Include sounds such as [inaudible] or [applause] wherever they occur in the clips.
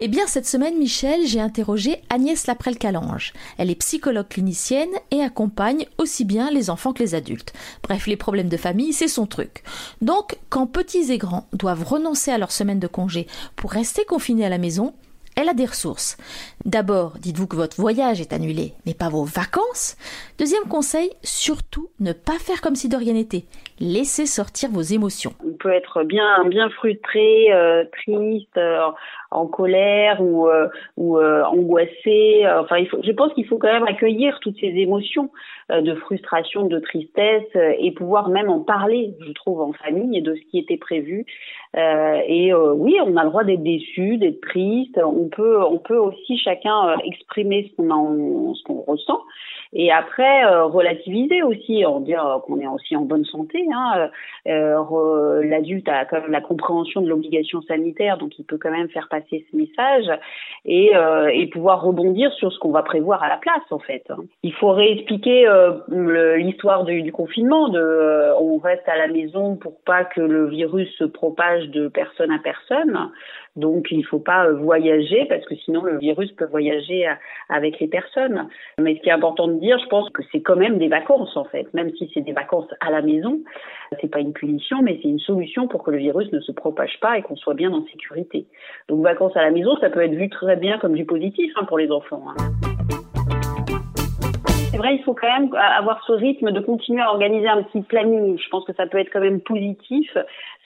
Eh bien, cette semaine, Michel, j'ai interrogé Agnès Laprelle-Calange. Elle est psychologue clinicienne et accompagne aussi bien les enfants que les adultes. Bref, les problèmes de famille, c'est son truc. Donc, quand petits et grands doivent renoncer à leur semaine de congé pour rester confinés à la maison, elle a des ressources. D'abord, dites-vous que votre voyage est annulé, mais pas vos vacances. Deuxième conseil, surtout ne pas faire comme si de rien n'était. Laissez sortir vos émotions. On peut être bien, bien frustré, euh, triste, euh, en colère ou, euh, ou angoissé. Enfin, il faut, je pense qu'il faut quand même accueillir toutes ces émotions de frustration, de tristesse et pouvoir même en parler, je trouve, en famille de ce qui était prévu. Et oui, on a le droit d'être déçu, d'être triste. On peut, on peut aussi chacun exprimer ce qu'on ce qu'on ressent. Et après, relativiser aussi, en dire qu'on est aussi en bonne santé, Hein, euh, L'adulte a quand même la compréhension de l'obligation sanitaire, donc il peut quand même faire passer ce message et, euh, pouvoir rebondir sur ce qu'on va prévoir à la place en fait. Il faut réexpliquer euh, l'histoire du, confinement. Euh, on reste à la maison pour pas que le virus se propage de personne à personne. Donc il ne faut pas voyager parce que sinon le virus peut voyager avec les personnes. Mais ce qui est important de dire, je pense que c'est quand même des vacances en fait, même si c'est des vacances à la maison. C'est pas une punition, mais c'est une solution pour que le virus ne se propage pas et qu'on soit bien en sécurité. Donc vacances à la maison, ça peut être vu très bien comme du positif hein, pour les enfants. Hein. C'est vrai, il faut quand même avoir ce rythme de continuer à organiser un petit planning. Je pense que ça peut être quand même positif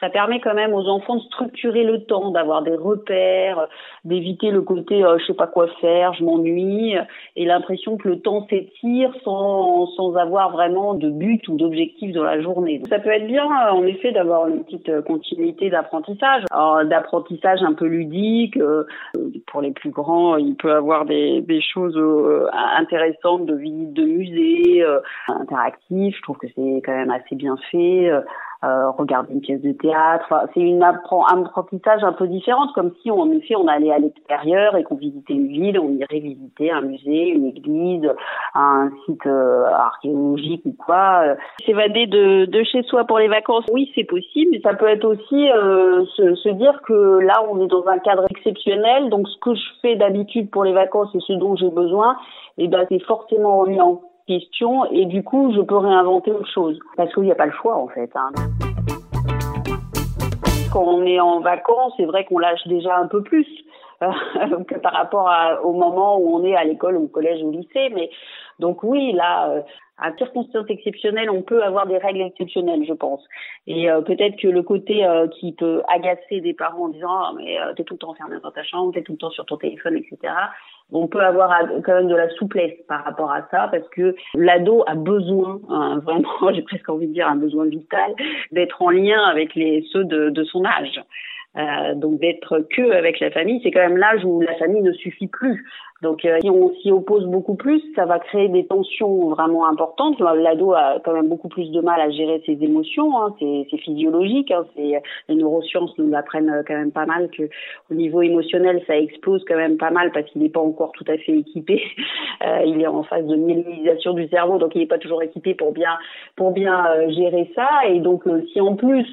ça permet quand même aux enfants de structurer le temps, d'avoir des repères, d'éviter le côté euh, je sais pas quoi faire, je m'ennuie, et l'impression que le temps s'étire sans, sans avoir vraiment de but ou d'objectif dans la journée. ça peut être bien, euh, en effet, d'avoir une petite euh, continuité d'apprentissage, d'apprentissage un peu ludique. pour les plus grands, il peut avoir des, des choses intéressantes de visite de musée, interactif. Je trouve que c'est quand même assez bien fait euh, regarder une pièce de théâtre. Enfin, c'est une un apprentissage un peu différente, comme si en effet on allait à l'extérieur et qu'on visitait une ville, on irait visiter un musée, une église, un site euh, archéologique ou quoi. Euh, s'évader de, de chez soi pour les vacances, oui c'est possible. Ça peut être aussi euh, se, se dire que là on est dans un cadre exceptionnel, donc ce que je fais d'habitude pour les vacances et ce dont j'ai besoin, eh ben c'est forcément remis en question et du coup je peux réinventer autre chose parce qu'il n'y a pas le choix en fait. Hein. Quand on est en vacances, c'est vrai qu'on lâche déjà un peu plus [laughs] que par rapport au moment où on est à l'école, au collège, au lycée. Mais donc oui, là, euh, à circonstances exceptionnelles, on peut avoir des règles exceptionnelles, je pense. Et euh, peut-être que le côté euh, qui peut agacer des parents en disant ah, mais euh, t'es tout le temps enfermé dans ta chambre, t'es tout le temps sur ton téléphone, etc. On peut avoir quand même de la souplesse par rapport à ça parce que l'ado a besoin, hein, [laughs] vraiment, j'ai presque envie de dire un besoin vital, d'être en lien avec les ceux de, de son âge. Euh, donc d'être que avec la famille, c'est quand même l'âge où la famille ne suffit plus. Donc euh, si on s'y oppose beaucoup plus, ça va créer des tensions vraiment importantes. L'ado a quand même beaucoup plus de mal à gérer ses émotions, hein. c'est physiologique. Hein. les neurosciences nous l'apprennent quand même pas mal que au niveau émotionnel, ça explose quand même pas mal parce qu'il n'est pas encore tout à fait équipé. [laughs] Euh, il est en phase de myélinisation du cerveau, donc il n'est pas toujours équipé pour bien pour bien euh, gérer ça. Et donc si en plus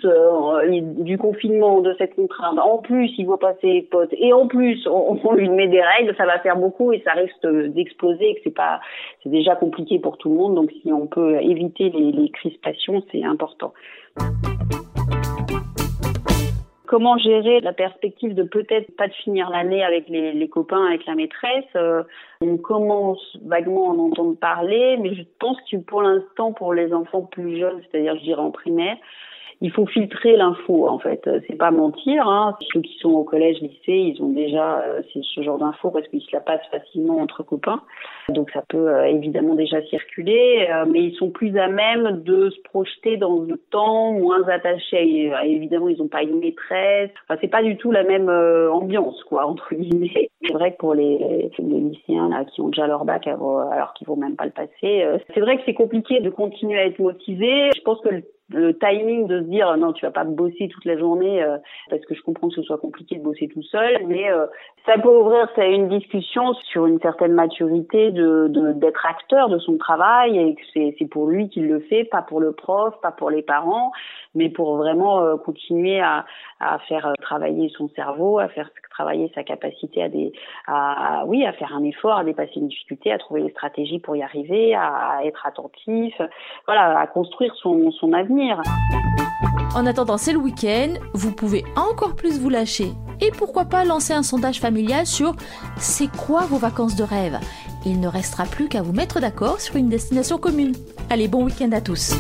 du confinement, de cette contrainte, en plus il voit pas ses potes et en plus [laughs] on lui met des règles, ça va faire beaucoup et ça risque d'exploser et que c'est pas, c'est déjà compliqué pour tout le monde. Donc si on peut éviter les, crispations, c'est important. Comment gérer la perspective de peut-être pas de finir l'année avec les, les, copains, avec la maîtresse euh, On commence vaguement à en entendre parler, mais je pense que pour l'instant, pour les enfants plus jeunes, c'est-à-dire je dirais en primaire, il faut filtrer l'info en fait. C'est pas mentir. Hein. Ceux qui sont au collège, lycée, ils ont déjà euh, ce genre d'infos parce qu'ils se la passent facilement entre copains. Donc ça peut euh, évidemment déjà circuler, euh, mais ils sont plus à même de se projeter dans le temps, moins attachés. Évidemment, ils n'ont pas une maîtresse. Enfin, c'est pas du tout la même ambiance quoi [laughs] entre guillemets. C'est vrai que pour les, lycéens là qui ont déjà leur bac alors qu'ils vont même pas le passer, c'est vrai que c'est compliqué de continuer à être motivé. Je pense que le le timing de se dire non tu vas pas bosser toute la journée euh, parce que je comprends que ce soit compliqué de bosser tout seul mais euh, ça peut ouvrir ça une discussion sur une certaine maturité de d'être acteur de son travail et que c'est c'est pour lui qu'il le fait pas pour le prof pas pour les parents mais pour vraiment euh, continuer à à faire travailler son cerveau à faire travailler sa capacité à des à, oui à faire un effort à dépasser une difficulté à trouver les stratégies pour y arriver à, à être attentif voilà à construire son son avenir en attendant, c'est le week-end, vous pouvez encore plus vous lâcher. Et pourquoi pas lancer un sondage familial sur c'est quoi vos vacances de rêve? Il ne restera plus qu'à vous mettre d'accord sur une destination commune. Allez, bon week-end à tous